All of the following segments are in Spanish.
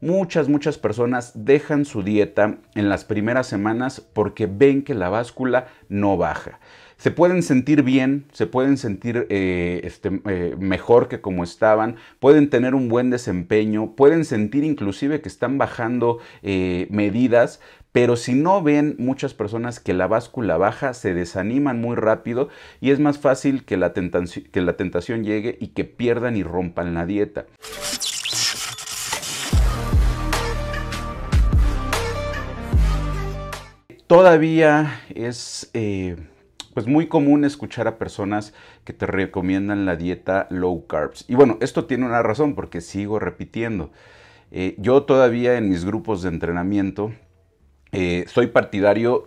Muchas, muchas personas dejan su dieta en las primeras semanas porque ven que la báscula no baja. Se pueden sentir bien, se pueden sentir eh, este, eh, mejor que como estaban, pueden tener un buen desempeño, pueden sentir inclusive que están bajando eh, medidas, pero si no ven muchas personas que la báscula baja, se desaniman muy rápido y es más fácil que la, que la tentación llegue y que pierdan y rompan la dieta. Todavía es eh, pues muy común escuchar a personas que te recomiendan la dieta low carbs. Y bueno, esto tiene una razón porque sigo repitiendo. Eh, yo todavía en mis grupos de entrenamiento eh, soy partidario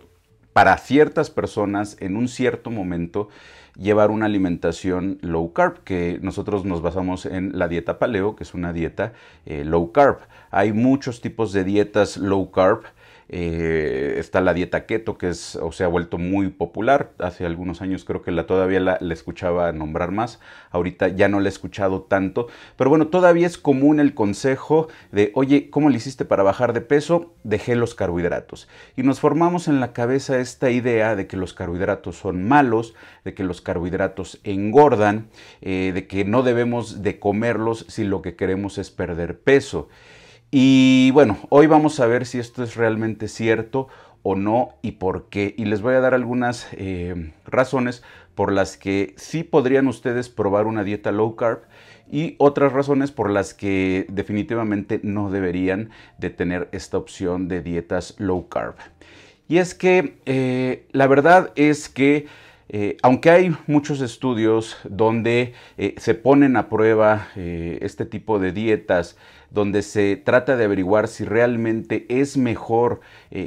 para ciertas personas en un cierto momento llevar una alimentación low carb, que nosotros nos basamos en la dieta paleo, que es una dieta low carb. Hay muchos tipos de dietas low carb. Eh, está la dieta keto, que es, o se ha vuelto muy popular. Hace algunos años creo que la todavía la, escuchaba nombrar más. Ahorita ya no la he escuchado tanto. Pero bueno, todavía es común el consejo de, oye, ¿cómo le hiciste para bajar de peso? Dejé los carbohidratos. Y nos formamos en la cabeza esta idea de que los carbohidratos son malos, de que los carbohidratos engordan, eh, de que no debemos de comerlos si lo que queremos es perder peso. Y bueno, hoy vamos a ver si esto es realmente cierto o no y por qué. Y les voy a dar algunas eh, razones por las que sí podrían ustedes probar una dieta low carb y otras razones por las que definitivamente no deberían de tener esta opción de dietas low carb. Y es que eh, la verdad es que eh, aunque hay muchos estudios donde eh, se ponen a prueba eh, este tipo de dietas, donde se trata de averiguar si realmente es mejor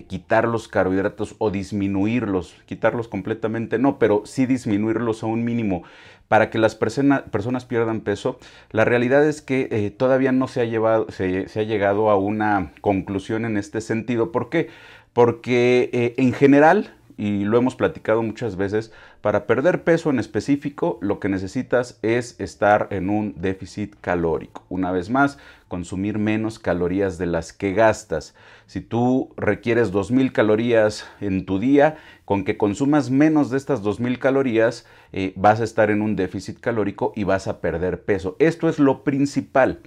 quitar los carbohidratos o disminuirlos, quitarlos completamente no, pero sí disminuirlos a un mínimo para que las personas pierdan peso, la realidad es que todavía no se ha, llevado, se, ha llegado a una conclusión en este sentido. ¿Por qué? Porque en general y lo hemos platicado muchas veces, para perder peso en específico lo que necesitas es estar en un déficit calórico. Una vez más, consumir menos calorías de las que gastas. Si tú requieres 2.000 calorías en tu día, con que consumas menos de estas 2.000 calorías, eh, vas a estar en un déficit calórico y vas a perder peso. Esto es lo principal.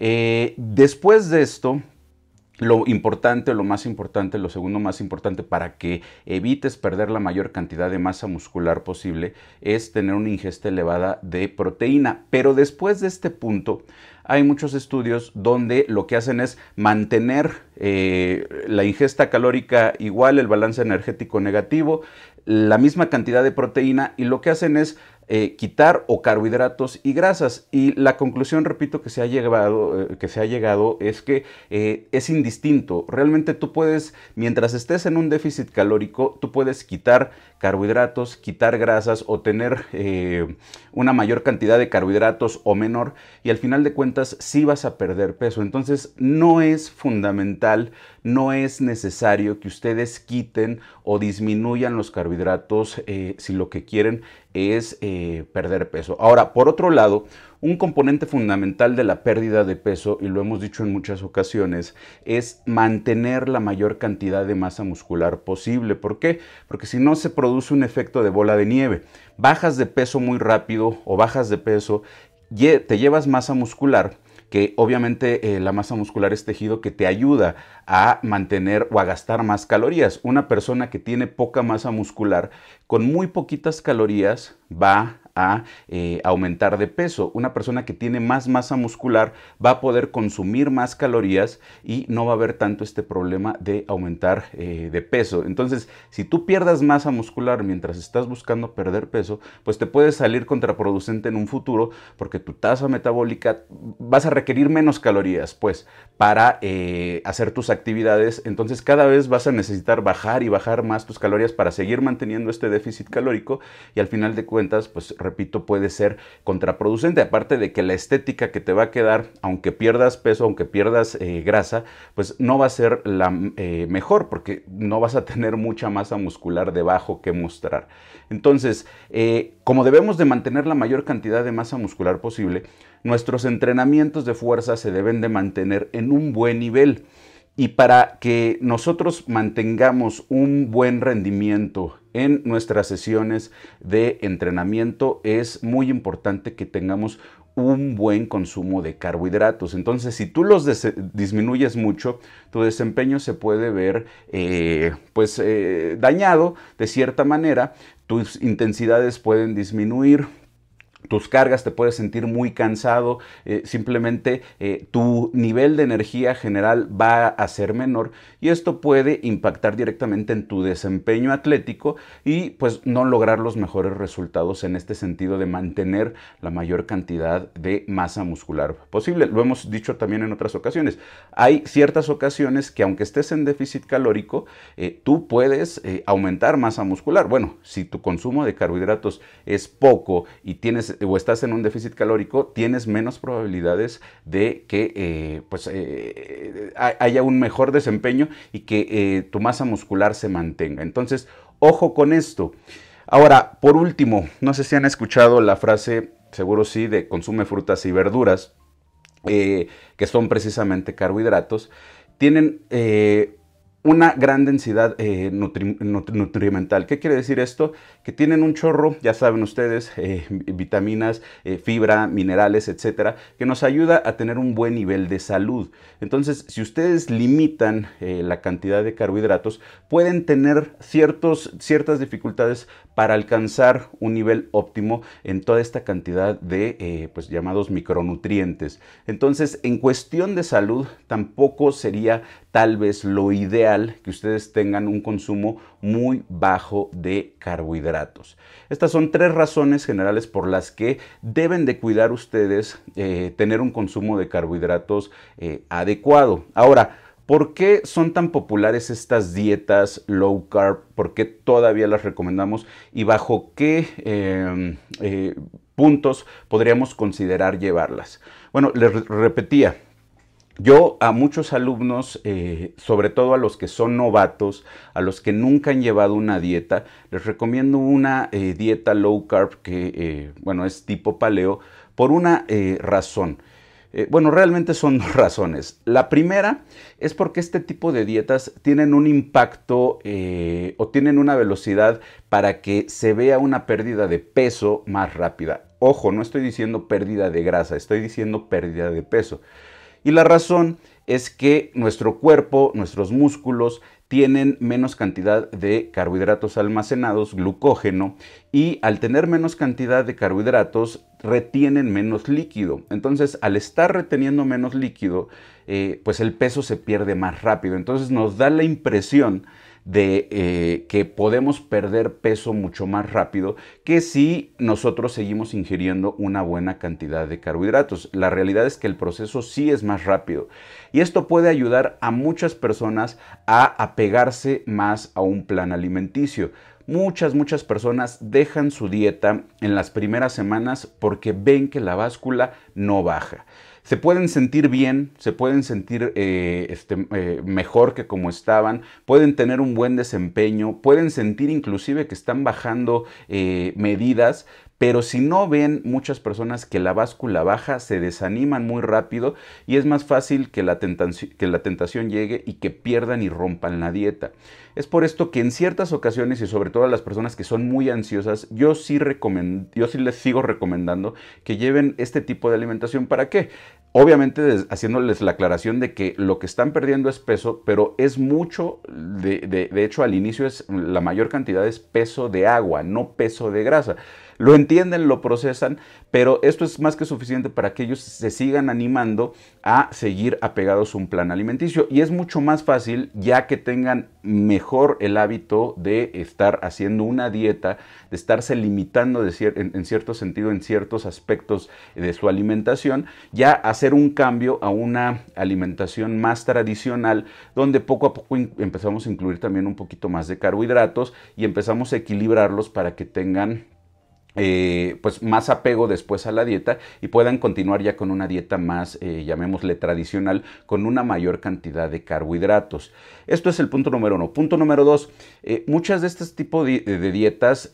Eh, después de esto, lo importante, lo más importante, lo segundo más importante para que evites perder la mayor cantidad de masa muscular posible es tener una ingesta elevada de proteína. Pero después de este punto, hay muchos estudios donde lo que hacen es mantener eh, la ingesta calórica igual, el balance energético negativo, la misma cantidad de proteína y lo que hacen es eh, quitar o carbohidratos y grasas. Y la conclusión, repito, que se ha llegado, eh, que se ha llegado es que eh, es indistinto. Realmente tú puedes, mientras estés en un déficit calórico, tú puedes quitar carbohidratos, quitar grasas o tener una mayor cantidad de carbohidratos o menor y al final de cuentas sí vas a perder peso. Entonces no es fundamental, no es necesario que ustedes quiten o disminuyan los carbohidratos si lo que quieren es eh, perder peso. Ahora, por otro lado, un componente fundamental de la pérdida de peso, y lo hemos dicho en muchas ocasiones, es mantener la mayor cantidad de masa muscular posible. ¿Por qué? Porque si no se produce un efecto de bola de nieve. Bajas de peso muy rápido o bajas de peso, te llevas masa muscular que obviamente eh, la masa muscular es tejido que te ayuda a mantener o a gastar más calorías. Una persona que tiene poca masa muscular, con muy poquitas calorías va a eh, aumentar de peso. Una persona que tiene más masa muscular va a poder consumir más calorías y no va a haber tanto este problema de aumentar eh, de peso. Entonces, si tú pierdas masa muscular mientras estás buscando perder peso, pues te puede salir contraproducente en un futuro porque tu tasa metabólica vas a requerir menos calorías, pues, para eh, hacer tus actividades. Entonces, cada vez vas a necesitar bajar y bajar más tus calorías para seguir manteniendo este déficit calórico y al final de cuentas, pues, repito, puede ser contraproducente. Aparte de que la estética que te va a quedar, aunque pierdas peso, aunque pierdas eh, grasa, pues no va a ser la eh, mejor porque no vas a tener mucha masa muscular debajo que mostrar. Entonces, eh, como debemos de mantener la mayor cantidad de masa muscular posible, nuestros entrenamientos de fuerza se deben de mantener en un buen nivel. Y para que nosotros mantengamos un buen rendimiento en nuestras sesiones de entrenamiento, es muy importante que tengamos un buen consumo de carbohidratos. Entonces, si tú los disminuyes mucho, tu desempeño se puede ver eh, pues eh, dañado de cierta manera, tus intensidades pueden disminuir, tus cargas, te puedes sentir muy cansado, eh, simplemente eh, tu nivel de energía general va a ser menor y esto puede impactar directamente en tu desempeño atlético y pues no lograr los mejores resultados en este sentido de mantener la mayor cantidad de masa muscular posible. Lo hemos dicho también en otras ocasiones. Hay ciertas ocasiones que aunque estés en déficit calórico, eh, tú puedes aumentar masa muscular. Bueno, si tu consumo de carbohidratos es poco y tienes o estás en un déficit calórico, tienes menos probabilidades de que eh, pues, eh, haya un mejor desempeño y que eh, tu masa muscular se mantenga. Entonces, ojo con esto. Ahora, por último, no sé si han escuchado la frase, seguro sí, de consume frutas y verduras, que son precisamente carbohidratos. Tienen una gran densidad eh, nutrimental. ¿Qué quiere decir esto? Que tienen un chorro, ya saben ustedes, eh, vitaminas, eh, fibra, minerales, etcétera, que nos ayuda a tener un buen nivel de salud. Entonces, si ustedes limitan la cantidad de carbohidratos, pueden tener ciertos, ciertas dificultades para alcanzar un nivel óptimo en toda esta cantidad de pues, llamados micronutrientes. Entonces, en cuestión de salud, tampoco sería tal vez lo ideal que ustedes tengan un consumo muy bajo de carbohidratos. Estas son tres razones generales por las que deben de cuidar ustedes eh, tener un consumo de carbohidratos eh, adecuado. Ahora, ¿Por qué son tan populares estas dietas low carb? ¿Por qué todavía las recomendamos? ¿Y bajo qué em, eh, puntos podríamos considerar llevarlas? Bueno, les repetía, yo a muchos alumnos, eh, sobre todo a los que son novatos, a los que nunca han llevado una dieta, les recomiendo una eh, dieta low carb que, eh, bueno, es tipo paleo, por una razón. bueno, realmente son dos razones. La primera es porque este tipo de dietas tienen un impacto o tienen una velocidad para que se vea una pérdida de peso más rápida. Ojo, no estoy diciendo pérdida de grasa, estoy diciendo pérdida de peso. Y la razón es que nuestro cuerpo, nuestros músculos, tienen menos cantidad de carbohidratos almacenados, glucógeno, y al tener menos cantidad de carbohidratos, retienen menos líquido. Entonces, al estar reteniendo menos líquido, eh, pues el peso se pierde más rápido. Entonces nos da la impresión de eh, que podemos perder peso mucho más rápido que si nosotros seguimos ingiriendo una buena cantidad de carbohidratos. La realidad es que el proceso sí es más rápido y esto puede ayudar a muchas personas a apegarse más a un plan alimenticio. Muchas, muchas personas dejan su dieta en las primeras semanas porque ven que la báscula no baja se pueden sentir bien, se pueden sentir eh, este, eh, mejor que como estaban, pueden tener un buen desempeño, pueden sentir inclusive que están bajando eh, medidas, pero si no ven muchas personas que la báscula baja, se desaniman muy rápido y es más fácil que la, tentación, llegue y que pierdan y rompan la dieta. Es por esto que en ciertas ocasiones y sobre todo a las personas que son muy ansiosas, yo sí, yo sí les sigo recomendando que lleven este tipo de alimentación. ¿Para qué? Obviamente haciéndoles la aclaración de que lo que están perdiendo es peso, pero es mucho, de, de hecho al inicio es la mayor cantidad es peso de agua, no peso de grasa lo entienden, lo procesan, pero esto es más que suficiente para que ellos se sigan animando a seguir apegados a un plan alimenticio. Y es mucho más fácil ya que tengan mejor el hábito de estar haciendo una dieta, de estarse limitando en, cierto sentido en ciertos aspectos de su alimentación, ya hacer un cambio a una alimentación más tradicional, donde poco a poco empezamos a incluir también un poquito más de carbohidratos y empezamos a equilibrarlos para que tengan eh, pues más apego después a la dieta y puedan continuar ya con una dieta más, eh, llamémosle tradicional, con una mayor cantidad de carbohidratos. Esto es el punto número uno. Punto número dos, eh, muchas de este tipo de, dietas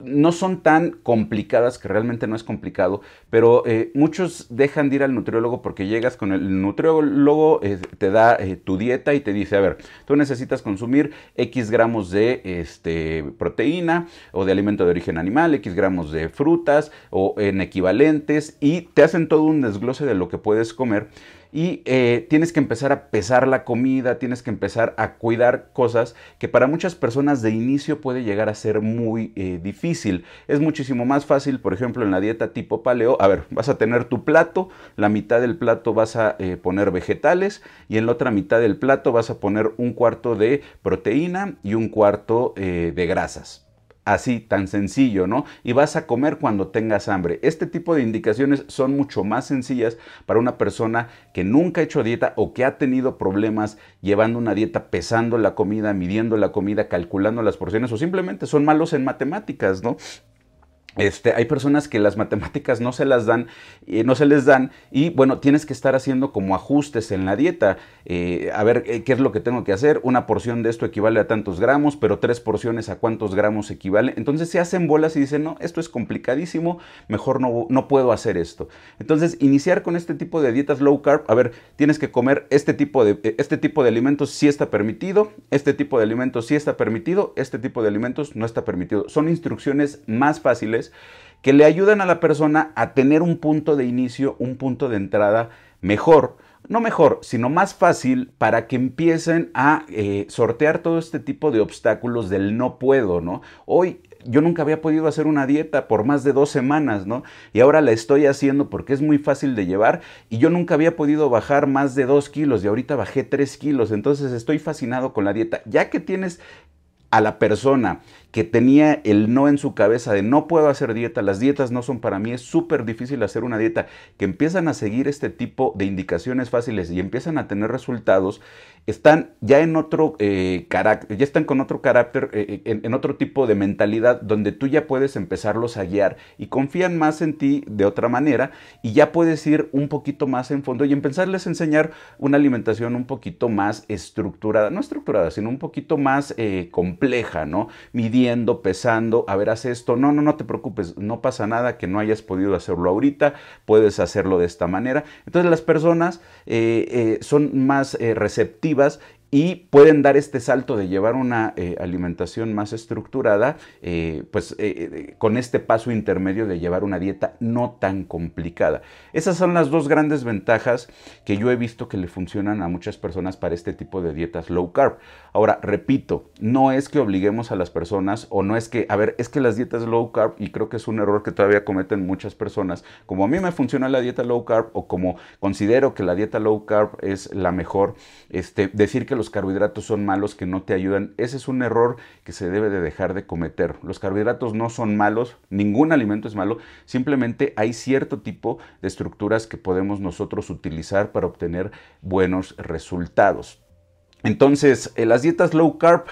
no son tan complicadas, que realmente no es complicado, pero muchos dejan de ir al nutriólogo porque llegas con el nutriólogo, te da tu dieta y te dice, a ver, tú necesitas consumir X gramos de este, proteína o de alimento de origen animal, X gramos gramos de frutas o en equivalentes y te hacen todo un desglose de lo que puedes comer y eh, tienes que empezar a pesar la comida, tienes que empezar a cuidar cosas que para muchas personas de inicio puede llegar a ser muy eh, difícil. Es muchísimo más fácil, por ejemplo, en la dieta tipo paleo, a ver, vas a tener tu plato, la mitad del plato vas a eh, poner vegetales y en la otra mitad del plato vas a poner un cuarto de proteína y un cuarto de grasas así, tan sencillo, ¿no? Y vas a comer cuando tengas hambre. Este tipo de indicaciones son mucho más sencillas para una persona que nunca ha hecho dieta o que ha tenido problemas llevando una dieta, pesando la comida, midiendo la comida, calculando las porciones o simplemente son malos en matemáticas, ¿no? Este, hay personas que las matemáticas no se las dan, eh, no se les dan y bueno, tienes que estar haciendo como ajustes en la dieta. Eh, a ver eh, qué es lo que tengo que hacer. Una porción de esto equivale a tantos gramos, pero tres porciones a cuántos gramos equivale. Entonces se hacen bolas y dicen, no, esto es complicadísimo, mejor no, no puedo hacer esto. Entonces, iniciar con este tipo de dietas low carb, a ver, tienes que comer este tipo de, este tipo de alimentos si está permitido, este tipo de alimentos sí está permitido, este tipo de alimentos no está permitido. Son instrucciones más fáciles que le ayudan a la persona a tener un punto de inicio, un punto de entrada mejor. No mejor, sino más fácil para que empiecen a eh, sortear todo este tipo de obstáculos del no puedo, ¿no? Hoy yo nunca había podido hacer una dieta por más de dos semanas, ¿no? Y ahora la estoy haciendo porque es muy fácil de llevar y yo nunca había podido bajar más de dos kilos y ahorita bajé tres kilos, entonces estoy fascinado con la dieta. Ya que tienes a la persona que tenía el no en su cabeza de no puedo hacer dieta, las dietas no son para mí, es súper difícil hacer una dieta, que empiezan a seguir este tipo de indicaciones fáciles y empiezan a tener resultados, están ya en otro eh, carácter, ya están con otro carácter, eh, eh, en, otro tipo de mentalidad donde tú ya puedes empezarlos a guiar y confían más en ti de otra manera y ya puedes ir un poquito más en fondo y empezarles a enseñar una alimentación un poquito más estructurada, no estructurada, sino un poquito más compleja, ¿no? Pesando, a ver, haz esto, no, no, no te preocupes, no pasa nada que no hayas podido hacerlo ahorita, puedes hacerlo de esta manera. Entonces las personas eh, eh, son más eh, receptivas y pueden dar este salto de llevar una eh, alimentación más estructurada, eh, pues eh, con este paso intermedio de llevar una dieta no tan complicada. Esas son las dos grandes ventajas que yo he visto que le funcionan a muchas personas para este tipo de dietas low carb. Ahora, repito, no es que obliguemos a las personas o no es que, a ver, es que las dietas low carb, y creo que es un error que todavía cometen muchas personas, como a mí me funciona la dieta low carb o como considero que la dieta low carb es la mejor, este, decir que carbohidratos son malos, que no te ayudan. Ese es un error que se debe de dejar de cometer. Los carbohidratos no son malos, ningún alimento es malo, simplemente hay cierto tipo de estructuras que podemos nosotros utilizar para obtener buenos resultados. Entonces, eh, las dietas low carb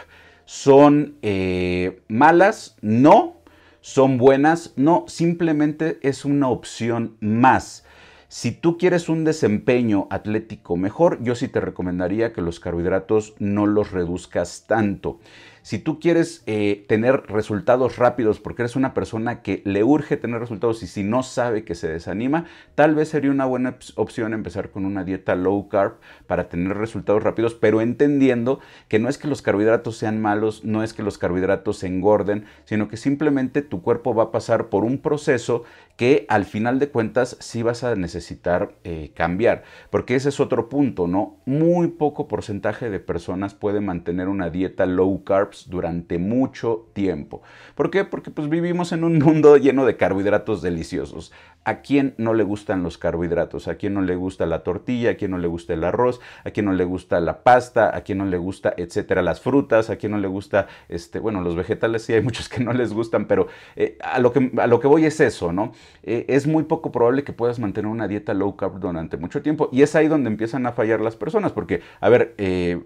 son eh, malas, no, son buenas, no, simplemente es una opción más. Si tú quieres un desempeño atlético mejor, yo sí te recomendaría que los carbohidratos no los reduzcas tanto. Si tú quieres eh, tener resultados rápidos porque eres una persona que le urge tener resultados y si no sabe que se desanima, tal vez sería una buena opción empezar con una dieta low carb para tener resultados rápidos, pero entendiendo que no es que los carbohidratos sean malos, no es que los carbohidratos se engorden, sino que simplemente tu cuerpo va a pasar por un proceso que al final de cuentas sí vas a necesitar eh, cambiar, porque ese es otro punto, ¿no? Muy poco porcentaje de personas puede mantener una dieta low carb durante mucho tiempo. ¿Por qué? Porque pues vivimos en un mundo lleno de carbohidratos deliciosos. ¿A quién no le gustan los carbohidratos? ¿A quién no le gusta la tortilla? ¿A quién no le gusta el arroz? ¿A quién no le gusta la pasta? ¿A quién no le gusta, etcétera, las frutas? ¿A quién no le gusta, este, bueno, los vegetales sí hay muchos que no les gustan, pero eh, a, lo que, a lo que voy es eso, ¿no? Eh, es muy poco probable que puedas mantener una dieta low carb durante mucho tiempo y es ahí donde empiezan a fallar las personas, porque, a ver, eh,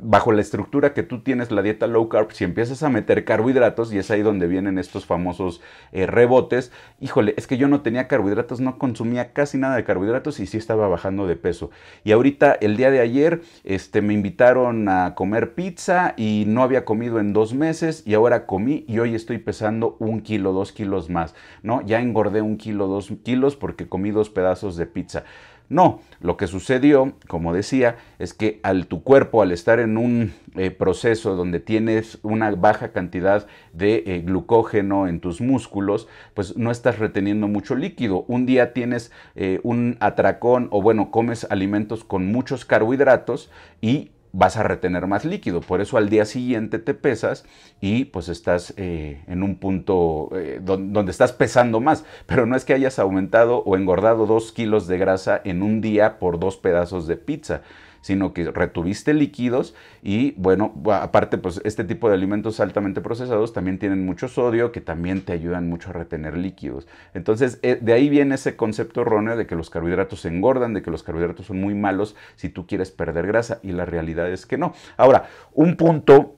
bajo la estructura que tú tienes la dieta low carb, si empiezas a meter carbohidratos y es ahí donde vienen estos famosos rebotes, híjole, es que yo no tenía carbohidratos, no consumía casi nada de carbohidratos y sí estaba bajando de peso. Y ahorita, el día de ayer, este, me invitaron a comer pizza y no había comido en dos meses y ahora comí y hoy estoy pesando un kilo, dos kilos más, ¿no? Ya engordé un kilo, dos kilos porque comí dos pedazos de pizza. No, lo que sucedió, como decía, es que al tu cuerpo, al estar en un eh, proceso donde tienes una baja cantidad de eh, glucógeno en tus músculos, pues no estás reteniendo mucho líquido. Un día tienes eh, un atracón o bueno, comes alimentos con muchos carbohidratos y vas a retener más líquido. Por eso al día siguiente te pesas y pues estás eh, en un punto eh, donde estás pesando más. Pero no es que hayas aumentado o engordado dos kilos de grasa en un día por dos pedazos de pizza sino que retuviste líquidos y bueno, aparte pues este tipo de alimentos altamente procesados también tienen mucho sodio que también te ayudan mucho a retener líquidos. Entonces eh, de ahí viene ese concepto erróneo de que los carbohidratos engordan, de que los carbohidratos son muy malos si tú quieres perder grasa y la realidad es que no. Ahora, un punto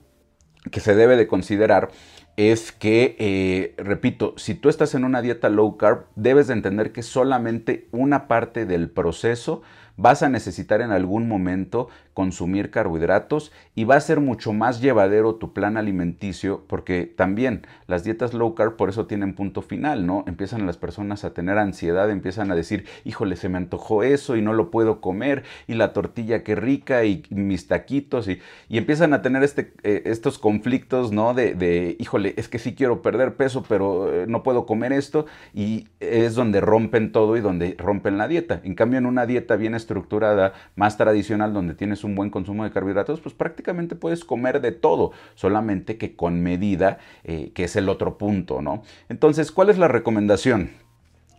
que se debe de considerar es que, eh, repito, si tú estás en una dieta low carb, debes de entender que solamente una parte del proceso vas a necesitar en algún momento consumir carbohidratos y va a ser mucho más llevadero tu plan alimenticio porque también las dietas low carb por eso tienen punto final, ¿no? Empiezan las personas a tener ansiedad, empiezan a decir, híjole, se me antojó eso y no lo puedo comer y la tortilla qué rica y mis taquitos y, y empiezan a tener este, eh, estos conflictos, ¿no? De, híjole, es que sí quiero perder peso pero eh, no puedo comer esto y es donde rompen todo y donde rompen la dieta. En cambio en una dieta bien estructurada, más tradicional, donde tienes un buen consumo de carbohidratos, pues prácticamente puedes comer de todo, solamente que con medida, eh, que es el otro punto, ¿no? Entonces, ¿cuál es la recomendación?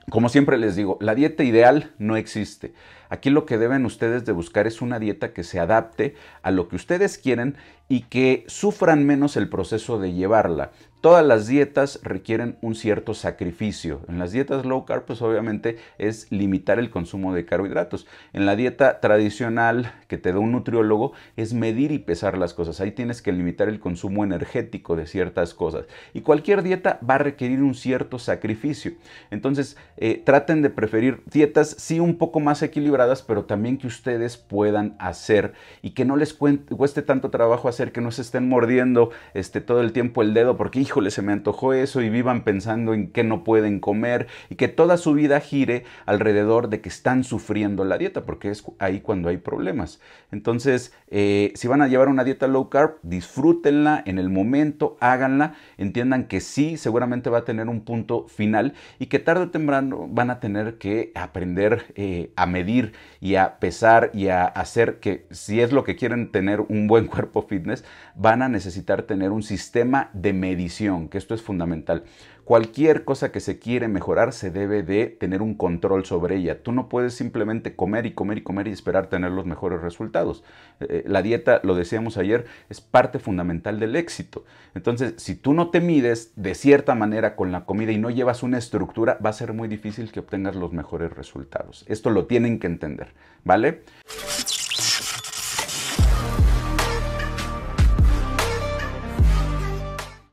Como siempre les digo, la dieta ideal no existe. Aquí lo que deben ustedes de buscar es una dieta que se adapte a lo que ustedes quieren y que sufran menos el proceso de llevarla. Todas las dietas requieren un cierto sacrificio. En las dietas low carb, pues obviamente es limitar el consumo de carbohidratos. En la dieta tradicional que te da un nutriólogo es medir y pesar las cosas. Ahí tienes que limitar el consumo energético de ciertas cosas. Y cualquier dieta va a requerir un cierto sacrificio. Entonces, eh, traten de preferir dietas sí un poco más equilibradas, pero también que ustedes puedan hacer y que no les cueste tanto trabajo hacer que no se estén mordiendo este, todo el tiempo el dedo porque, híjole, se me antojó eso y vivan pensando en que no pueden comer y que toda su vida gire alrededor de que están sufriendo la dieta, porque es ahí cuando hay problemas. Entonces, eh, si van a llevar una dieta low carb, disfrútenla en el momento, háganla, entiendan que sí, seguramente va a tener un punto final y que tarde o temprano van a tener que aprender eh, a medir y a pesar y a hacer que si es lo que quieren tener un buen cuerpo fitness, van a necesitar tener un sistema de medición, que esto es fundamental. Cualquier cosa que se quiere mejorar se debe de tener un control sobre ella. Tú no puedes simplemente comer y comer y comer y esperar tener los mejores resultados. Eh, eh, la dieta, lo decíamos ayer, es parte fundamental del éxito. Entonces, si tú no te mides de cierta manera con la comida y no llevas una estructura, va a ser muy difícil que obtengas los mejores resultados. Esto lo tienen que entender, ¿vale?